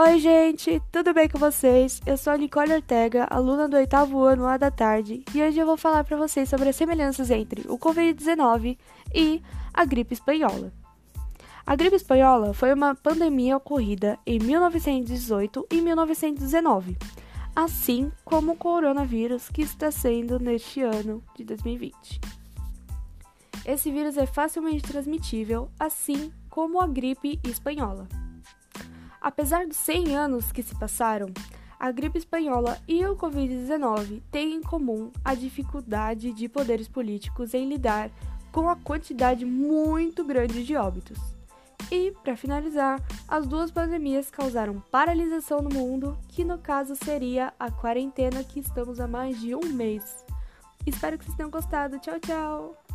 Oi, gente, tudo bem com vocês? Eu sou a Nicole Ortega, aluna do oitavo ano A da tarde, e hoje eu vou falar para vocês sobre as semelhanças entre o Covid-19 e a gripe espanhola. A gripe espanhola foi uma pandemia ocorrida em 1918 e 1919, assim como o coronavírus que está sendo neste ano de 2020. Esse vírus é facilmente transmitível, assim como a gripe espanhola. Apesar dos 100 anos que se passaram, a gripe espanhola e o Covid-19 têm em comum a dificuldade de poderes políticos em lidar com a quantidade muito grande de óbitos. E, para finalizar, as duas pandemias causaram paralisação no mundo, que no caso seria a quarentena que estamos há mais de um mês. Espero que vocês tenham gostado. Tchau, tchau!